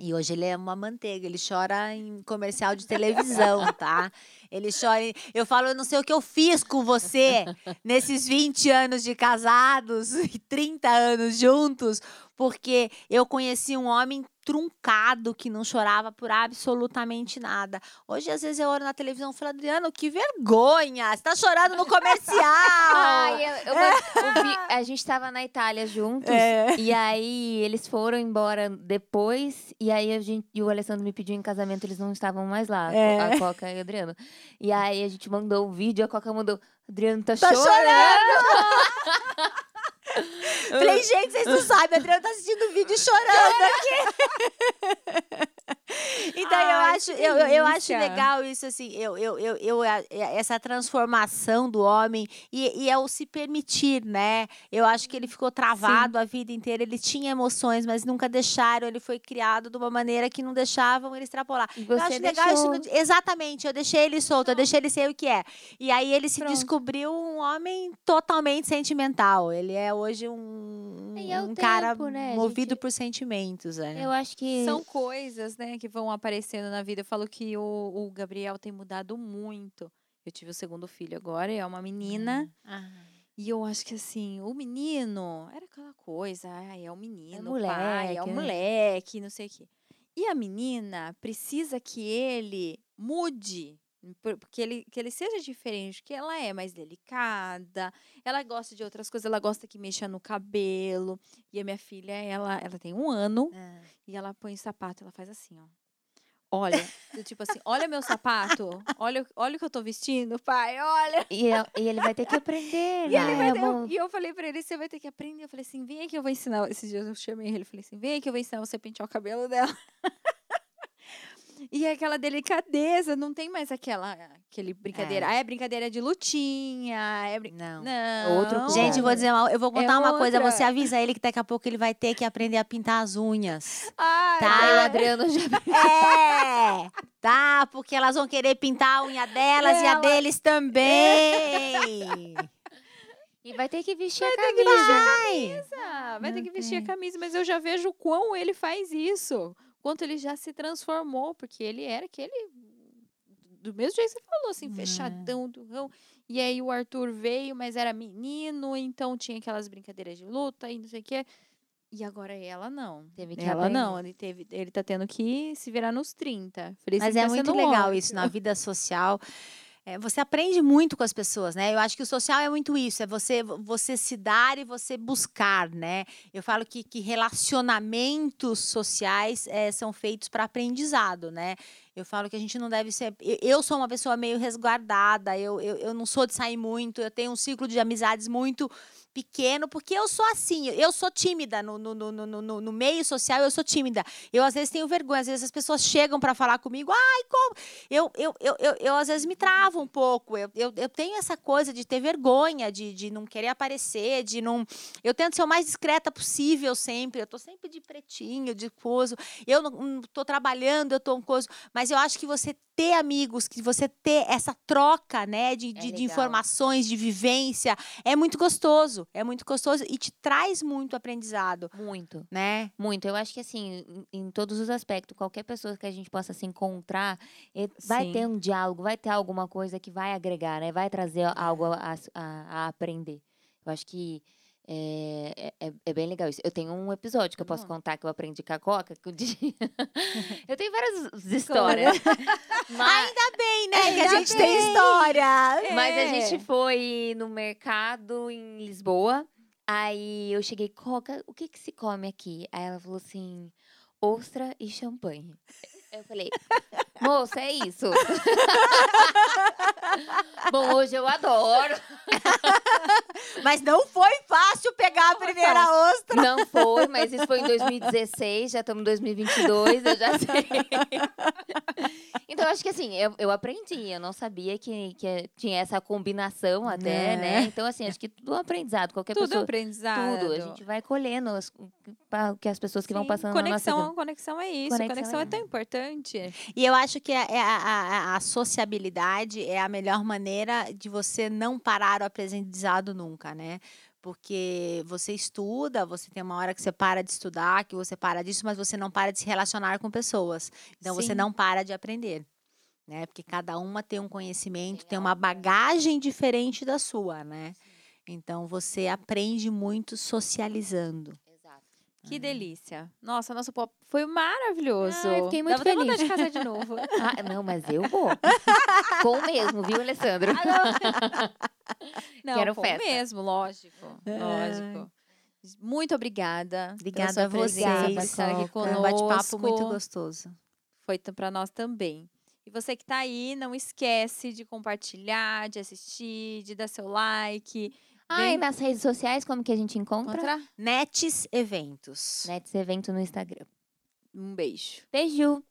E hoje ele é uma manteiga, ele chora em comercial de televisão, tá? Ele chora. em- Eu falo, eu não sei o que eu fiz com você nesses 20 anos de casados e 30 anos juntos, porque eu conheci um homem truncado que não chorava por absolutamente nada. Hoje, às vezes, eu olho na televisão e falo, Adriano, que vergonha! Você tá chorando no comercial! Ai, eu, eu Vi- a gente tava na Itália juntos. É. E aí eles foram embora depois. E aí a gente, e o Alessandro me pediu em casamento, eles não estavam mais lá, É. a Coca e o Adriano. E aí a gente mandou o vídeo, a Coca mandou. Adriano tá, Tá chorando. Falei, gente, vocês não sabem, a Adriana tá assistindo o vídeo chorando aqui. então, eu, Ai, acho, que eu, eu, eu acho legal isso, assim, eu, eu, eu, eu, essa transformação do homem e, e é o se permitir, né? Eu acho que ele ficou travado a vida inteira, ele tinha emoções, mas nunca deixaram, ele foi criado de uma maneira que não deixavam ele extrapolar. E Eu você acho legal isso. Exatamente, eu deixei ele solto, eu deixei ele ser o que é. E aí ele se Pronto. descobriu um homem totalmente sentimental. Ele é hoje um, é um cara tempo, né, movido gente? por sentimentos. É. Eu acho que. São coisas, né, que vão aparecendo na vida. Eu falo que o, o Gabriel tem mudado muito. Eu tive o segundo filho agora, é uma menina. Ah. E eu acho que assim, o menino era aquela coisa, ai, é o menino, o pai, moleque, é o né? moleque, não sei o quê. E a menina precisa que ele mude, porque ele, que ele seja diferente, porque ela é mais delicada, ela gosta de outras coisas, ela gosta que mexa no cabelo. E a minha filha, ela, ela tem um ano É. e ela põe o sapato, ela faz assim, ó. Olha, tipo assim, olha meu sapato, olha, olha o que eu tô vestindo, pai, olha. E, eu- e ele vai ter que aprender, E, ele vai né? ter- Vamos- e eu falei pra ele, você vai ter que aprender. Eu falei assim, vem aqui, eu vou ensinar. Esses dias eu chamei ele, falei assim, vem aqui, eu vou ensinar você a pentear o cabelo dela. E é aquela delicadeza, não tem mais aquela aquele brincadeira. É. Ah, é brincadeira de lutinha, é brin... Não. Não. Outro. Gente, eu vou dizer uma, eu vou É contar uma coisa. outra. Você avisa ele que daqui a pouco ele vai ter que aprender a pintar as unhas. Ai, Tá, o é. Adriano já É! Tá, porque elas vão querer pintar a unha delas e a Ela- deles também. E vai ter que vestir a ter que camisa. Vai ter Não que vestir a camisa, mas eu já vejo o quão ele faz isso. Quanto ele já se transformou, porque ele era aquele. Do mesmo jeito que você falou, assim, É. fechadão, durrão. E aí o Arthur veio, mas era menino, então tinha aquelas brincadeiras de luta e não sei o quê. E agora ela não. Teve que Ela aprender. não, ele, teve, ele tá tendo que se virar nos 30. Falei, Mas "Você é tá muito legal ótimo." isso na vida social. É, você aprende muito com as pessoas, né? Eu acho que o social é muito isso, é você você se dar e você buscar, né? Eu falo que, que relacionamentos sociais eh, são feitos para aprendizado, né? Eu falo que a gente não deve ser. Eu, eu sou uma pessoa meio resguardada, eu, eu, eu não sou de sair muito, eu tenho um ciclo de amizades muito pequeno, porque eu sou assim, eu sou tímida no, no, no, no, no- meio social, eu sou tímida. Eu às vezes tenho vergonha, às vezes as pessoas chegam para falar comigo, ai, como? Eu, eu, eu, eu, eu às vezes me travo um pouco, eu, eu, eu tenho essa coisa de ter vergonha, de, de não querer aparecer, de não. Eu tento ser o mais discreta possível sempre, eu tô sempre de pretinho, de coisa. Eu não, não tô trabalhando, eu tô um coisa. Mas eu acho que você ter amigos, que você ter essa troca, né, de, de, de legal. informações, de vivência, é muito gostoso. É muito gostoso e te traz muito aprendizado, Muito. né? Muito. Eu acho que assim, em, em todos os aspectos, qualquer pessoa que a gente possa se encontrar, vai Sim. ter um diálogo, vai ter alguma coisa que vai agregar, né? Vai trazer algo a, a- a aprender. Eu acho que é, é, é bem legal isso. Eu tenho um episódio que eu posso contar que eu aprendi com a Coca. Que eu, di- eu tenho várias histórias. Mas, Ainda bem, né? que a Ainda gente tem bem. história. Mas a É. gente foi no mercado em Lisboa. Aí eu cheguei, Coca, o que que se come aqui? Aí ela falou assim, ostra e champanhe. Eu falei, moça, é isso. Bom, hoje eu adoro. Mas não foi fácil pegar a primeira ostra. Não foi, mas isso foi em 2016, já estamos em 2022, eu já sei. Então, eu acho que assim, eu, eu aprendi, eu não sabia que, que tinha essa combinação até, É. né? Então, assim, acho que tudo é aprendizado, qualquer Tudo é pessoa... aprendizado. Tudo, a gente vai colhendo as, que as pessoas que vão Sim, passando na nossa conexão, vida. conexão é isso. Conexão Conexão, é é tão importante. E eu acho que a, é a- a- a sociabilidade é a melhor maneira de você não parar o aprendizado nunca, né? Porque você estuda, você tem uma hora que você para de estudar, que você para disso, mas você não para de se relacionar com pessoas. Então você Sim. não para de aprender. Né? Porque cada uma tem um conhecimento, tem uma bagagem diferente da sua, né? Então você aprende muito socializando. Que delícia. Nossa, nosso pop foi maravilhoso. Ai, fiquei muito Dava feliz. vontade de casar de novo. Ah, não, mas eu vou. Com mesmo, viu, Alessandro? Não, Quero com festa. mesmo, lógico. Lógico. Muito obrigada. Obrigada a vocês. por estar aqui Coca. Foi um conosco. bate-papo muito gostoso. Foi para nós também. E você que está aí, não esquece de compartilhar, de assistir, de dar seu like. Ah, Vem- e nas redes sociais, como que a gente encontra? Encontrar. Netes Eventos. Nets Evento no Instagram. Um beijo. Beijo!